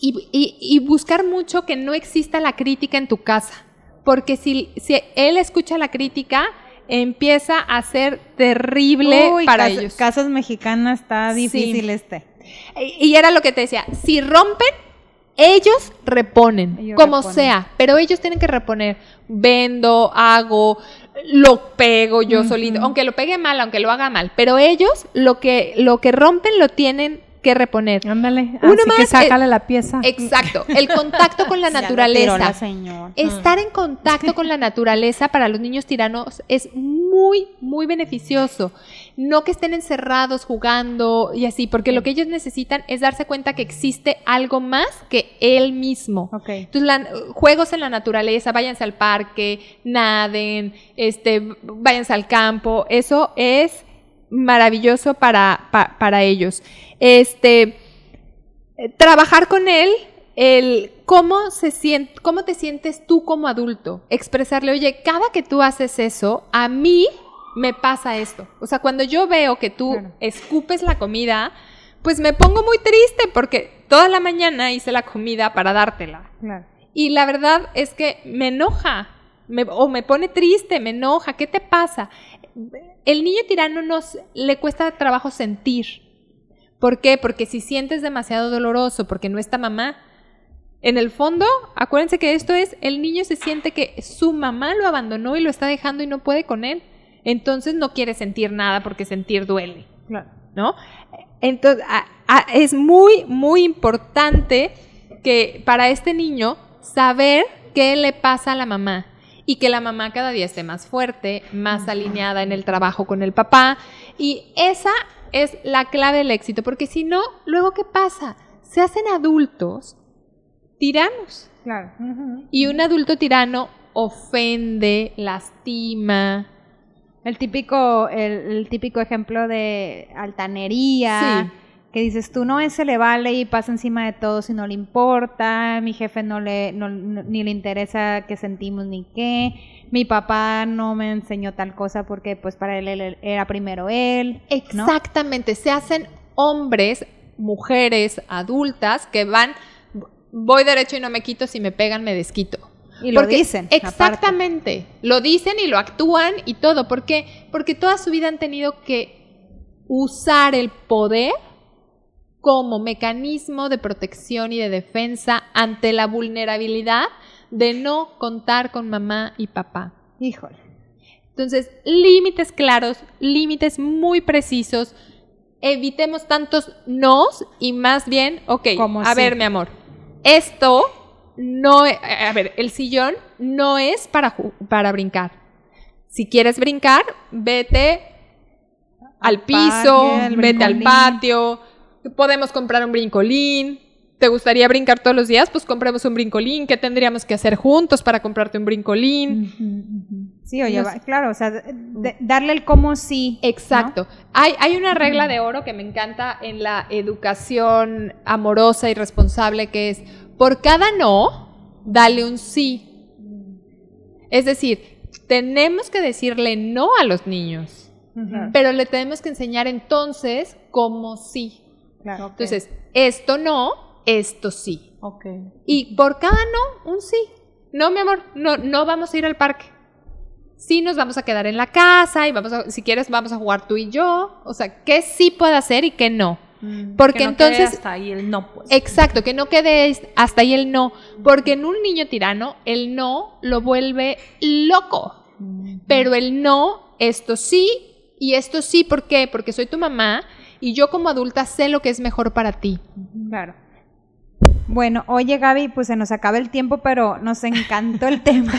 y, y- y buscar mucho que no exista la crítica en tu casa. Porque si, si él escucha la crítica, empieza a ser terrible Uy, para cas- ellos. Casas mexicanas está Sí. difícil este. Y y era lo que te decía, si rompen, ellos reponen, Ellos como reponen. sea, pero ellos tienen que reponer. Vendo, hago, lo pego yo solito, aunque lo pegue mal, aunque lo haga mal, pero ellos lo que, lo que rompen lo tienen que reponer. Ándale. Uno así que más, eh, sácale la pieza. Exacto, el contacto con la naturaleza. tiró la señora. Estar en contacto con la naturaleza para los niños tiranos es muy, muy beneficioso. No que estén encerrados jugando y así, porque lo que ellos necesitan es darse cuenta que existe algo más que él mismo. Entonces, la- juegos en la naturaleza, váyanse al parque, naden, este, váyanse al campo, eso es maravilloso para, pa- para ellos. Este, trabajar con él, el cómo se siente, cómo te sientes tú como adulto, expresarle, oye, cada que tú haces eso, a mí me pasa esto. O sea, cuando yo veo que tú Claro. escupes la comida, pues me pongo muy triste porque toda la mañana hice la comida para dártela. Claro. Y la verdad es que me enoja, me- o me pone triste, me enoja, ¿qué te pasa? El niño tirano nos le cuesta trabajo sentir. ¿Por qué? Porque si sientes demasiado doloroso, porque no está mamá, en el fondo, acuérdense que esto es, el niño se siente que su mamá lo abandonó y lo está dejando y no puede con él. Entonces no quiere sentir nada porque sentir duele. Claro. ¿no? Entonces, a- a- es muy, muy importante que para este niño saber qué le pasa a la mamá y que la mamá cada día esté más fuerte, más alineada en el trabajo con el papá. Y esa es la clave del éxito, porque si no, luego ¿qué pasa? Se hacen adultos tiranos. Claro. Y un adulto tirano ofende, lastima. El típico, el, el típico ejemplo de altanería. Sí. Que dices tú, no, ese le vale y pasa encima de todo si no le importa, mi jefe no le, no- no- ni le interesa qué sentimos ni qué, mi papá no me enseñó tal cosa porque pues para él, él era primero él. ¿no? Exactamente, se hacen hombres, mujeres, adultas que van, voy derecho y no me quito, si me pegan me desquito. Y lo Porque- dicen. aparte. Exactamente, lo dicen y lo actúan y todo. ¿Por qué? Porque toda su vida han tenido que usar el poder como mecanismo de protección y de defensa ante la vulnerabilidad de no contar con mamá y papá. Híjole. Entonces, límites claros, límites muy precisos. Evitemos tantos nos y más bien, ok, Como a sí. ver, mi amor, esto no, e- a ver, el sillón no es para, para brincar. Si quieres brincar, vete al piso, parque, vete al patio, podemos comprar un brincolín. ¿Te gustaría brincar todos los días? Pues compremos un brincolín. ¿Qué tendríamos que hacer juntos para comprarte un brincolín? Sí, oye, claro, o sea, de- darle el cómo sí. ¿no? Exacto. Hay, hay una regla de oro que me encanta en la educación amorosa y responsable que es, por cada no, dale un sí. Es decir, tenemos que decirle no a los niños. pero le tenemos que enseñar entonces cómo sí. Claro. Entonces, esto no, esto sí. Ok. Y por cada no, un sí. No, mi amor, no, no vamos a ir al parque. Sí nos vamos a quedar en la casa y vamos a, si quieres, vamos a jugar tú y yo. O sea, ¿qué sí puede hacer y qué no? Porque Que no quede entonces hasta ahí el no, pues. Exacto, que no quede hasta ahí el no, porque en un niño tirano el no lo vuelve loco. Pero el no, esto sí y esto sí, ¿por qué? Porque soy tu mamá y yo como adulta sé lo que es mejor para ti. Claro. Bueno, oye Gaby, pues se nos acaba el tiempo, pero nos encantó el tema.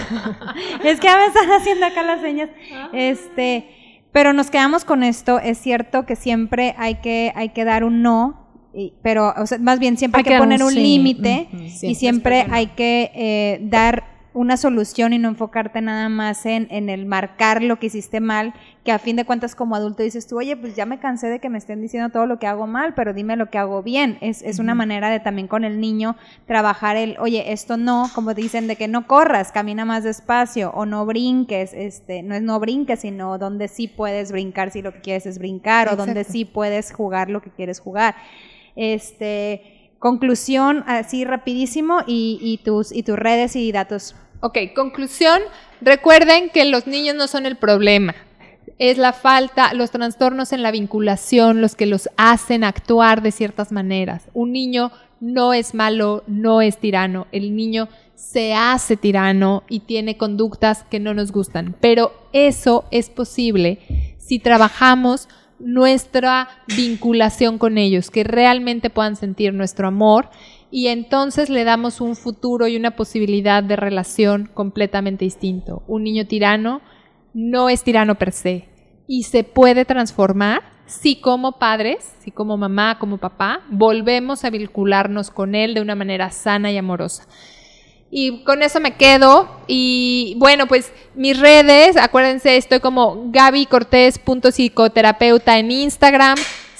es que ya me están haciendo acá las señas. Este, pero nos quedamos con esto. Es cierto que siempre hay que, hay que dar un no, y- pero, o sea, más bien siempre hay, que, poner un sí. límite y siempre hay que eh, dar una solución y no enfocarte nada más en, en el marcar lo que hiciste mal, que a fin de cuentas como adulto dices tú, oye, pues ya me cansé de que me estén diciendo todo lo que hago mal, pero dime lo que hago bien. Es, es una manera de también con el niño trabajar el, oye, esto no, como dicen, de que no corras, camina más despacio o no brinques, este, no es no brinques, sino donde sí puedes brincar si lo que quieres es brincar o donde sí puedes jugar lo que quieres jugar. Este, conclusión así rapidísimo y, y tus y tus redes y datos. Ok, conclusión, recuerden que los niños no son el problema. Es la falta, los trastornos en la vinculación los que los hacen actuar de ciertas maneras. Un niño no es malo, no es tirano. El niño se hace tirano y tiene conductas que no nos gustan. Pero eso es posible si trabajamos nuestra vinculación con ellos, que realmente puedan sentir nuestro amor y entonces le damos un futuro y una posibilidad de relación completamente distinto. Un niño tirano no es tirano per se y se puede transformar si como padres, si como mamá, como papá, volvemos a vincularnos con él de una manera sana y amorosa. Y con eso me quedo. Y bueno, pues mis redes, acuérdense, estoy como gabycortés.psicoterapeuta en Instagram.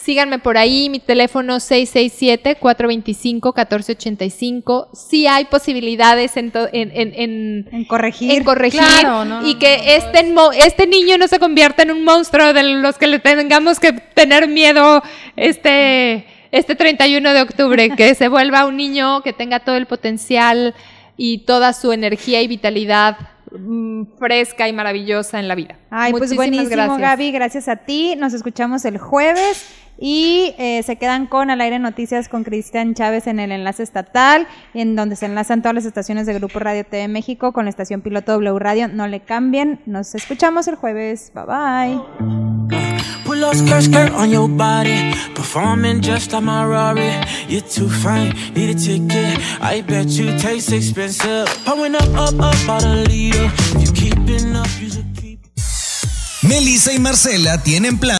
Síganme por ahí, mi teléfono 667-425-1485. Sí hay posibilidades en, en, en- en- corregir. en corregir Claro, no, y que no, este, mo- este niño no se convierta en un monstruo de los que le tengamos que tener miedo este, este 31 de octubre, que se vuelva un niño que tenga todo el potencial y toda su energía y vitalidad fresca y maravillosa en la vida. Ay, pues Muchísimas buenísimo, gracias. Gaby, gracias a ti. Nos escuchamos el jueves y eh, se quedan con Al Aire Noticias con Cristian Chávez en el enlace estatal, en donde se enlazan todas las estaciones de Grupo Radio TV México con la estación piloto W Radio. No le cambien. Nos escuchamos el jueves. Bye bye. On your body. Performing just like my Rari. You're too fine, need a ticket. I bet you taste expensive. Pouring up, up, up, a you keeping up, you. Melissa y Marcela tienen plan